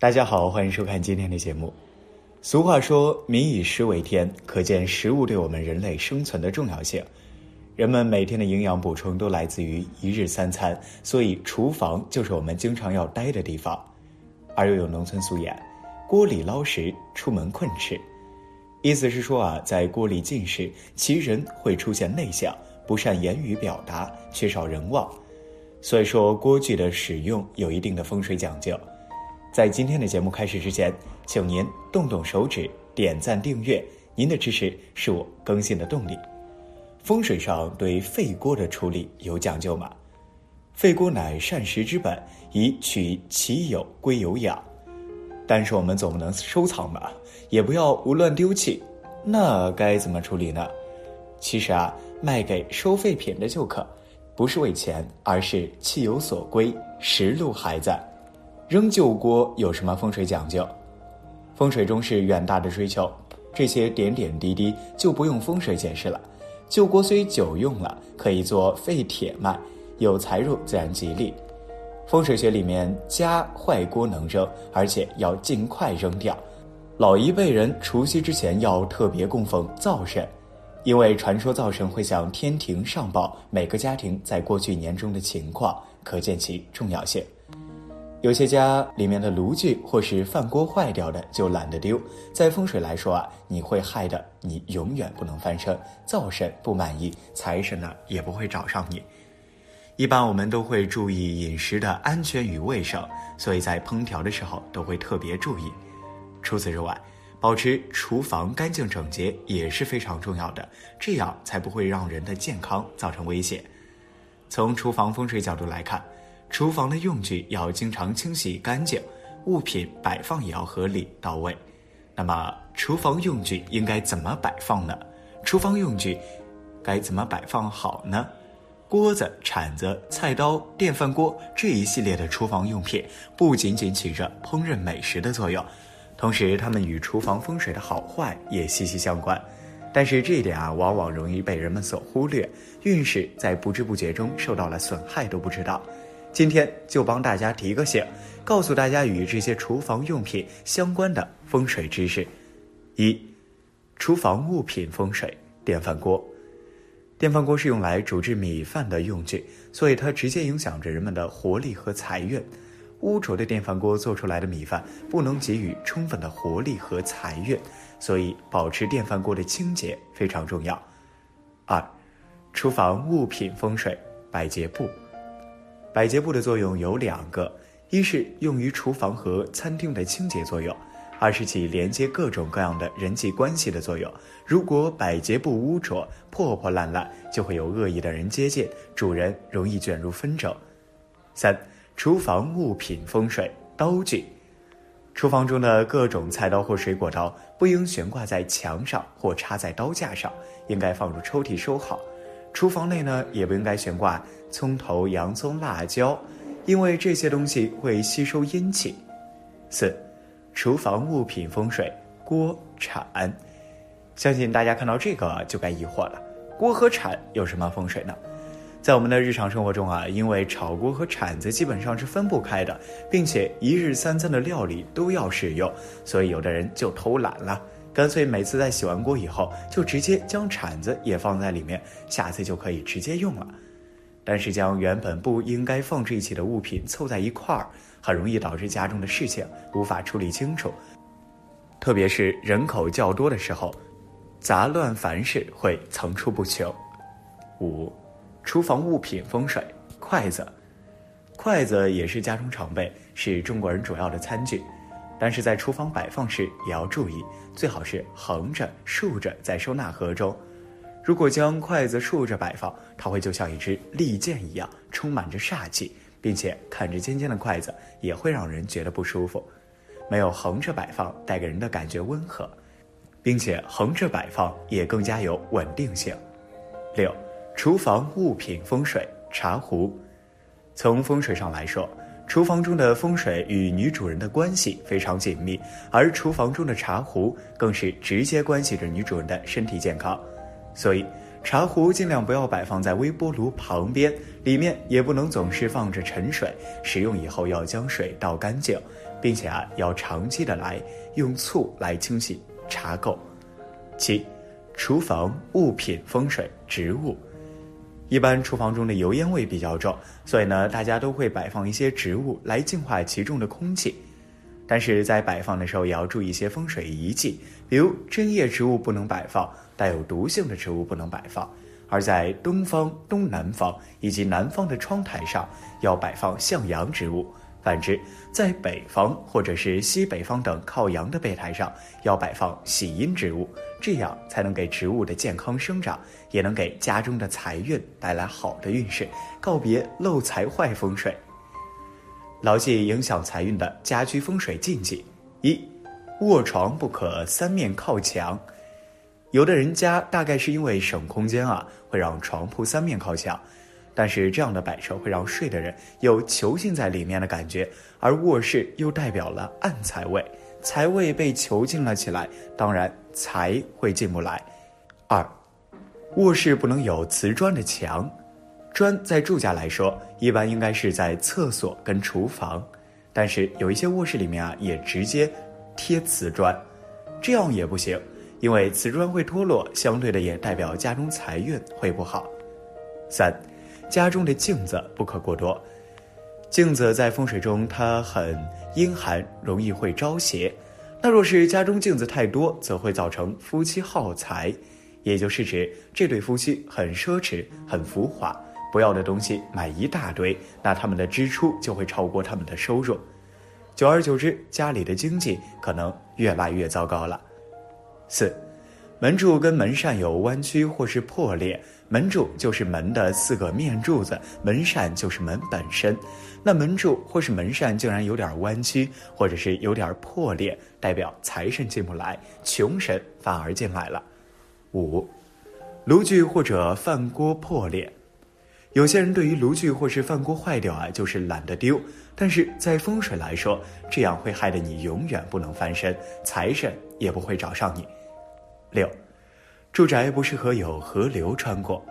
大家好，欢迎收看今天的节目。俗话说“民以食为天”，可见食物对我们人类生存的重要性。人们每天的营养补充都来自于一日三餐，所以厨房就是我们经常要待的地方。而又有农村俗言：“锅里捞食，出门困吃。”意思是说啊，在锅里进食，其人会出现内向，不善言语表达，缺少人望。所以说，锅具的使用有一定的风水讲究。在今天的节目开始之前，请您动动手指点赞订阅，您的支持是我更新的动力。风水上对废锅的处理有讲究吗？废锅乃膳食之本，以取其有归有养。但是我们总不能收藏吧，也不要胡乱丢弃，那该怎么处理呢？其实啊，卖给收废品的就可，不是为钱，而是弃有所归，实路还在。扔旧锅有什么风水讲究？风水中是远大的追求，这些点点滴滴就不用风水解释了。旧锅虽久用了，可以做废铁卖，有财入自然吉利。风水学里面，家坏锅能扔，而且要尽快扔掉。老一辈人除夕之前要特别供奉灶神，因为传说灶神会向天庭上报每个家庭在过去年中的情况，可见其重要性。有些家里面的炉具或是饭锅坏掉的，就懒得丢。在风水来说啊，你会害的，你永远不能翻身。灶神不满意，财神呢也不会找上你。一般我们都会注意饮食的安全与卫生，所以在烹调的时候都会特别注意。除此之外，保持厨房干净整洁也是非常重要的，这样才不会让人的健康造成威胁。从厨房风水角度来看。厨房的用具要经常清洗干净，物品摆放也要合理到位。那么，厨房用具应该怎么摆放呢？厨房用具该怎么摆放好呢？锅子、铲子、菜刀、电饭锅这一系列的厨房用品，不仅仅起着烹饪美食的作用，同时它们与厨房风水的好坏也息息相关。但是这一点啊，往往容易被人们所忽略，运势在不知不觉中受到了损害都不知道。今天就帮大家提个醒，告诉大家与这些厨房用品相关的风水知识。一、厨房物品风水。电饭锅，电饭锅是用来煮制米饭的用具，所以它直接影响着人们的活力和财运。污浊的电饭锅做出来的米饭不能给予充分的活力和财运，所以保持电饭锅的清洁非常重要。二、厨房物品风水。百洁布。百洁布的作用有两个，一是用于厨房和餐厅的清洁作用，二是起连接各种各样的人际关系的作用。如果百洁布污浊、破破烂烂，就会有恶意的人接近，主人容易卷入纷争。三、厨房物品风水刀具，厨房中的各种菜刀或水果刀不应悬挂在墙上或插在刀架上，应该放入抽屉收好。厨房内呢，也不应该悬挂葱头、洋葱、辣椒，因为这些东西会吸收阴气。四、厨房物品风水锅铲，相信大家看到这个就该疑惑了：锅和铲有什么风水呢？在我们的日常生活中啊，因为炒锅和铲子基本上是分不开的，并且一日三餐的料理都要使用，所以有的人就偷懒了。干脆每次在洗完锅以后，就直接将铲子也放在里面，下次就可以直接用了。但是将原本不应该放置一起的物品凑在一块儿，很容易导致家中的事情无法处理清楚。特别是人口较多的时候，杂乱繁事会层出不穷。五，厨房物品风水，筷子，筷子也是家中常备，是中国人主要的餐具。但是在厨房摆放时也要注意，最好是横着、竖着在收纳盒中。如果将筷子竖着摆放，它会就像一支利剑一样，充满着煞气，并且看着尖尖的筷子也会让人觉得不舒服。没有横着摆放，带给人的感觉温和，并且横着摆放也更加有稳定性。六，厨房物品风水茶壶，从风水上来说。厨房中的风水与女主人的关系非常紧密，而厨房中的茶壶更是直接关系着女主人的身体健康，所以茶壶尽量不要摆放在微波炉旁边，里面也不能总是放着陈水，使用以后要将水倒干净，并且啊要长期的来用醋来清洗茶垢。七，厨房物品风水植物，一般厨房中的油烟味比较重，所以呢大家都会摆放一些植物来净化其中的空气。但是在摆放的时候也要注意一些风水遗迹，比如针叶植物不能摆放，带有毒性的植物不能摆放。而在东方、东南方以及南方的窗台上要摆放向阳植物，反之，在北方或者是西北方等靠阳的备台上要摆放喜阴植物，这样才能给植物的健康生长，也能给家中的财运带来好的运势，告别漏财坏风水。牢记影响财运的家居风水禁忌：一，卧床不可三面靠墙。有的人家大概是因为省空间啊，会让床铺三面靠墙，但是这样的摆设会让睡的人有囚禁在里面的感觉，而卧室又代表了暗财位，财位被囚禁了起来，当然财会进不来。二，卧室不能有瓷砖的墙。砖在住家来说，一般应该是在厕所跟厨房，但是有一些卧室里面啊，也直接贴瓷砖，这样也不行，因为瓷砖会脱落，相对的也代表家中财运会不好。三，家中的镜子不可过多，镜子在风水中它很阴寒，容易会招邪。那若是家中镜子太多，则会造成夫妻耗财，也就是指这对夫妻很奢侈，很浮华。不要的东西买一大堆，那他们的支出就会超过他们的收入，久而久之，家里的经济可能越来越糟糕了。四，门柱跟门扇有弯曲或是破裂，门柱就是门的四个面柱子，门扇就是门本身。那门柱或是门扇竟然有点弯曲，或者是有点破裂，代表财神进不来，穷神反而进来了。五，炉具或者饭锅破裂。有些人对于炉具或是饭锅坏掉啊，就是懒得丢。但是在风水来说，这样会害得你永远不能翻身，财神也不会找上你。六，住宅不适合有河流穿过。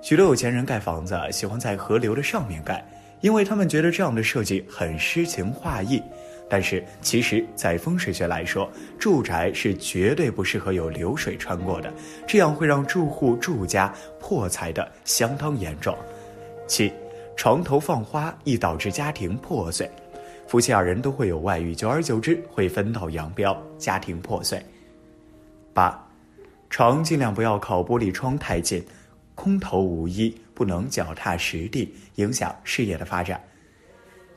许多有钱人盖房子喜欢在河流的上面盖，因为他们觉得这样的设计很诗情画意。但是其实，在风水学来说，住宅是绝对不适合有流水穿过的，这样会让住户住家破财的相当严重。七，床头放花易导致家庭破碎，夫妻二人都会有外遇，久而久之会分道扬镳，家庭破碎。八，床尽量不要靠玻璃窗太近，空头无衣，不能脚踏实地，影响事业的发展。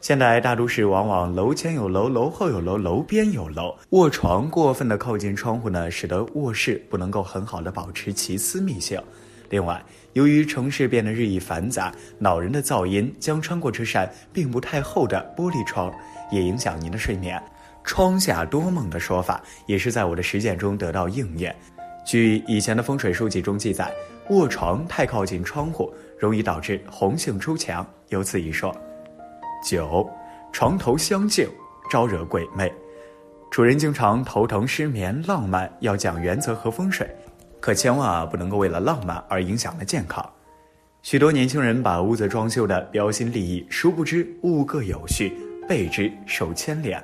现代大都市往往楼前有楼，楼后有楼，楼边有楼。卧床过分的靠近窗户呢，使得卧室不能够很好的保持其私密性。另外，由于城市变得日益繁杂，恼人的噪音将穿过这扇并不太厚的玻璃窗，也影响您的睡眠。窗下多梦的说法也是在我的实践中得到应验。据以前的风水书籍中记载，卧床太靠近窗户，容易导致红杏出墙，有此一说。九，床头相敬，招惹鬼魅。主人经常头疼、失眠、浪漫，要讲原则和风水，可千万啊不能够为了浪漫而影响了健康。许多年轻人把屋子装修的标新立异，殊不知物各有序，备之受牵连。